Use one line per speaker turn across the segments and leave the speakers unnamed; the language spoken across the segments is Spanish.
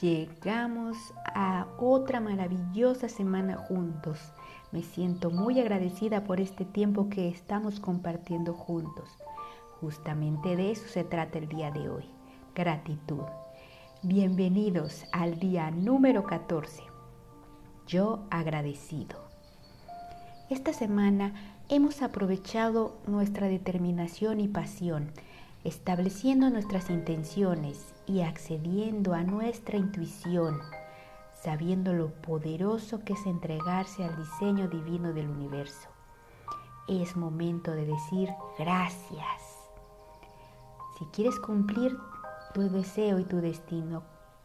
Llegamos a otra maravillosa semana juntos. Me siento muy agradecida por este tiempo que estamos compartiendo juntos. Justamente de eso se trata el día de hoy. Gratitud. Bienvenidos al día número 14. Yo agradecido. Esta semana hemos aprovechado nuestra determinación y pasión, estableciendo nuestras intenciones y accediendo a nuestra intuición, sabiendo lo poderoso que es entregarse al diseño divino del universo. Es momento de decir gracias. Si quieres cumplir tu deseo y tu destino,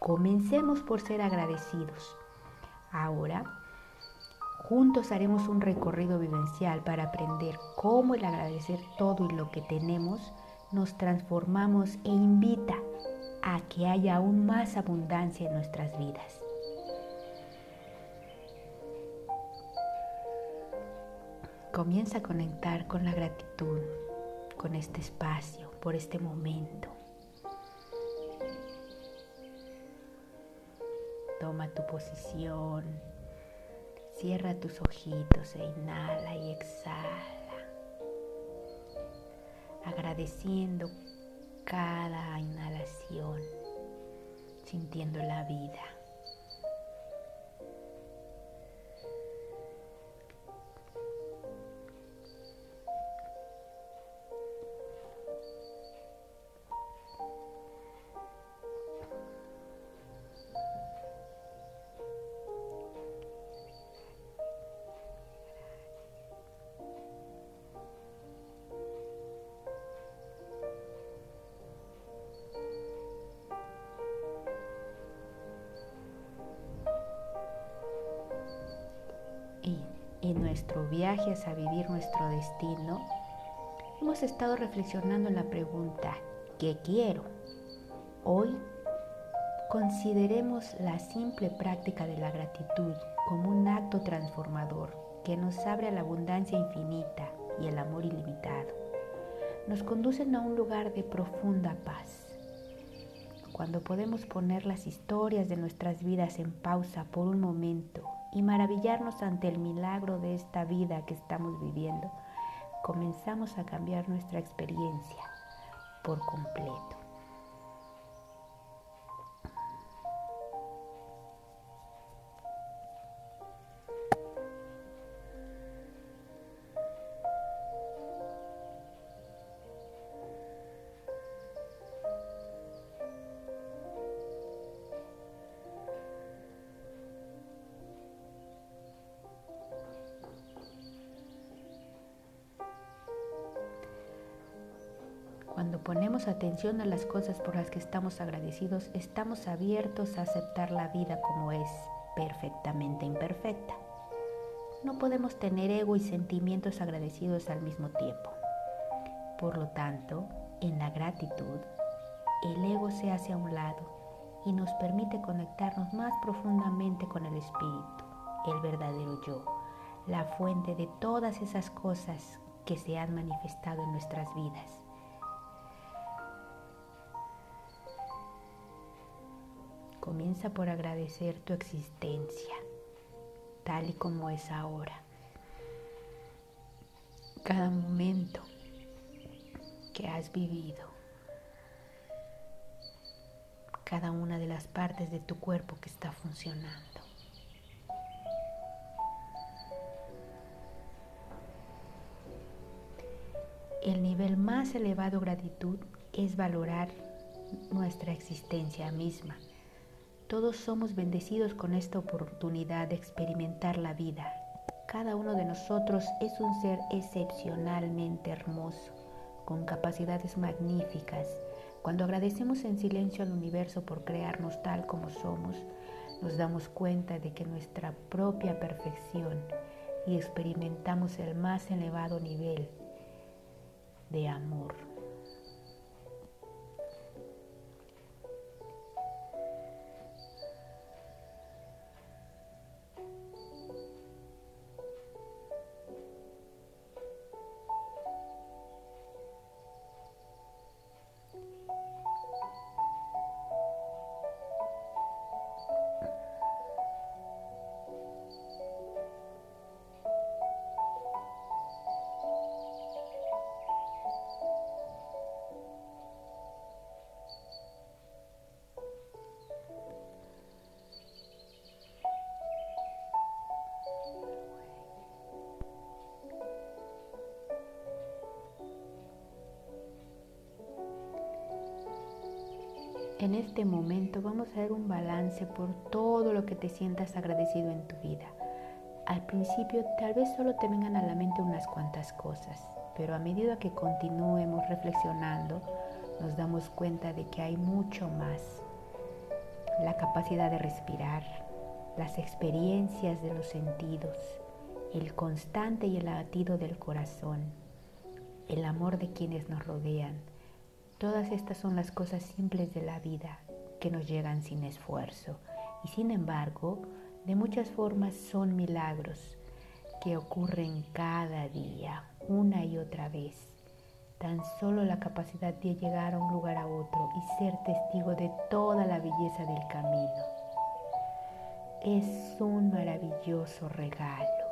comencemos por ser agradecidos. Ahora, juntos haremos un recorrido vivencial para aprender cómo el agradecer todo y lo que tenemos nos transformamos e invita a que haya aún más abundancia en nuestras vidas. Comienza a conectar con la gratitud, con este espacio, por este momento. Toma tu posición, cierra tus ojitos e inhala y exhala, agradeciendo cada inhalación, sintiendo la vida. Nuestro viaje a vivir nuestro destino, hemos estado reflexionando en la pregunta, ¿qué quiero? Hoy consideremos la simple práctica de la gratitud como un acto transformador que nos abre a la abundancia infinita y el amor ilimitado. Nos conducen a un lugar de profunda paz. Cuando podemos poner las historias de nuestras vidas en pausa por un momento y maravillarnos ante el milagro de esta vida que estamos viviendo, comenzamos a cambiar nuestra experiencia por completo. Cuando ponemos atención a las cosas por las que estamos agradecidos, estamos abiertos a aceptar la vida como es, perfectamente imperfecta. No podemos tener ego y sentimientos agradecidos al mismo tiempo. Por lo tanto, en la gratitud, el ego se hace a un lado y nos permite conectarnos más profundamente con el espíritu, el verdadero yo, la fuente de todas esas cosas que se han manifestado en nuestras vidas. Comienza por agradecer tu existencia, tal y como es ahora. Cada momento que has vivido, cada una de las partes de tu cuerpo que está funcionando. El nivel más elevado de gratitud es valorar nuestra existencia misma todos somos bendecidos con esta oportunidad de experimentar la vida. Cada uno de nosotros es un ser excepcionalmente hermoso, con capacidades magníficas. Cuando agradecemos en silencio al universo por crearnos tal como somos, nos damos cuenta de que nuestra propia perfección y experimentamos el más elevado nivel de amor. En este momento vamos a dar un balance por todo lo que te sientas agradecido en tu vida. Al principio tal vez solo te vengan a la mente unas cuantas cosas, pero a medida que continuemos reflexionando, nos damos cuenta de que hay mucho más. La capacidad de respirar, las experiencias de los sentidos, el constante y el latido del corazón, el amor de quienes nos rodean. Todas estas son las cosas simples de la vida que nos llegan sin esfuerzo y sin embargo, de muchas formas son milagros que ocurren cada día, una y otra vez. Tan solo la capacidad de llegar a un lugar a otro y ser testigo de toda la belleza del camino es un maravilloso regalo.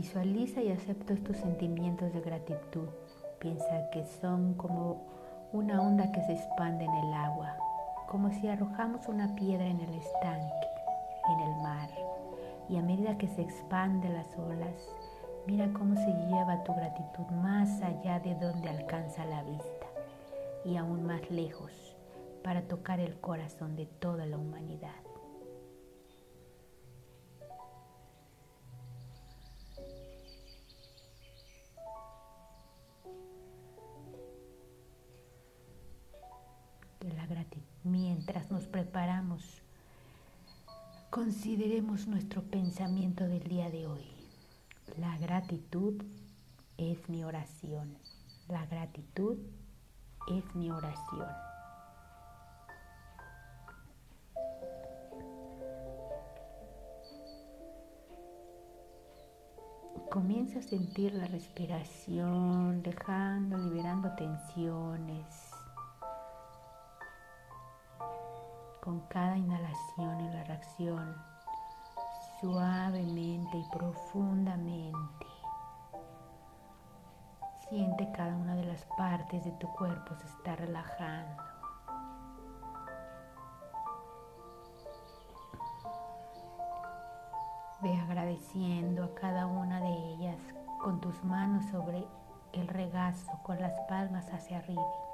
Visualiza y acepta estos sentimientos de gratitud. Piensa que son como una onda que se expande en el agua, como si arrojamos una piedra en el estanque, en el mar. Y a medida que se expanden las olas, mira cómo se lleva tu gratitud más allá de donde alcanza la vista y aún más lejos para tocar el corazón de toda la humanidad. Mientras nos preparamos, consideremos nuestro pensamiento del día de hoy. La gratitud es mi oración. La gratitud es mi oración. Comienza a sentir la respiración, dejando, liberando tensiones, con cada inhalación y la reacción, suavemente y profundamente. Siente cada una de las partes de tu cuerpo se está relajando. Ve agradeciendo a cada una de ellas con tus manos sobre el regazo, con las palmas hacia arriba.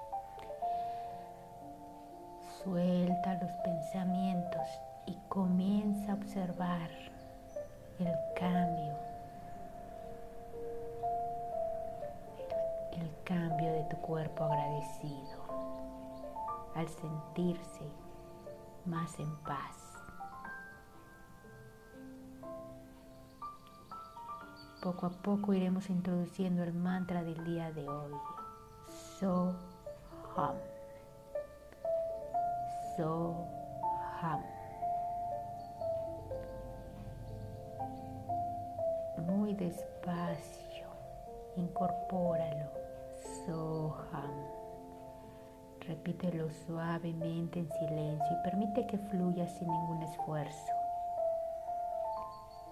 Suelta los pensamientos y comienza a observar el cambio, el cambio de tu cuerpo agradecido al sentirse más en paz. Poco a poco iremos introduciendo el mantra del día de hoy. So Hum. Soham. Muy despacio, incorpóralo. Soham. Repítelo suavemente en silencio y permite que fluya sin ningún esfuerzo.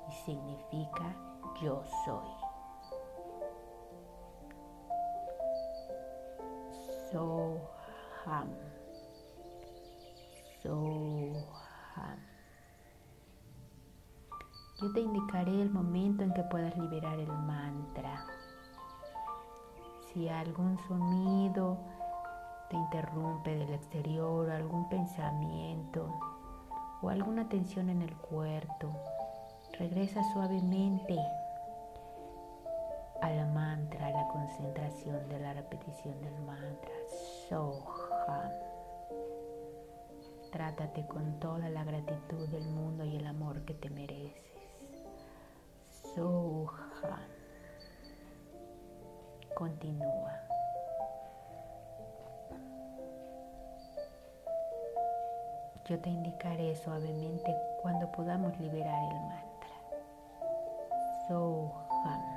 Y significa yo soy. Soham. Yo te indicaré el momento en que puedas liberar el mantra. Si algún sonido te interrumpe del exterior, algún pensamiento o alguna tensión en el cuerpo, regresa suavemente a la mantra, a la concentración de la repetición del mantra. Soham. Trátate con toda la gratitud del mundo y el amor que te mereces. Soha. Continúa. Yo te indicaré suavemente cuando podamos liberar el mantra. Soham.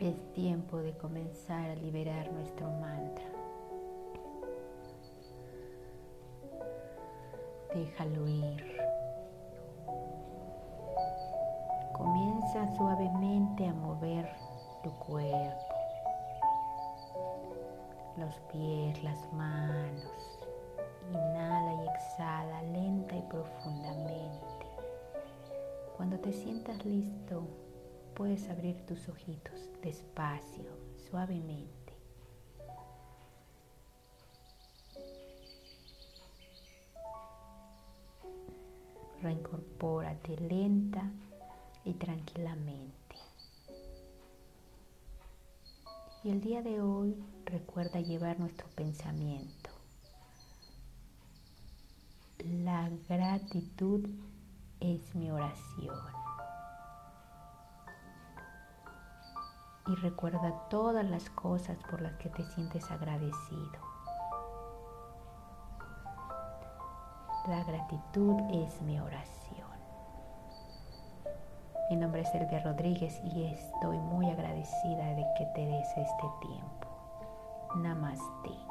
Es tiempo de comenzar a liberar nuestro mantra. Déjalo ir. Comienza suavemente a mover tu cuerpo, los pies, las manos. Inhala y exhala lenta y profundamente. Cuando te sientas listo, puedes abrir tus ojitos despacio, suavemente. Reincorpórate lenta y tranquilamente. Y el día de hoy recuerda llevar nuestro pensamiento. La gratitud es mi oración. Y recuerda todas las cosas por las que te sientes agradecido. La gratitud es mi oración. Mi nombre es Elvia Rodríguez y estoy muy agradecida de que te des este tiempo. Namaste.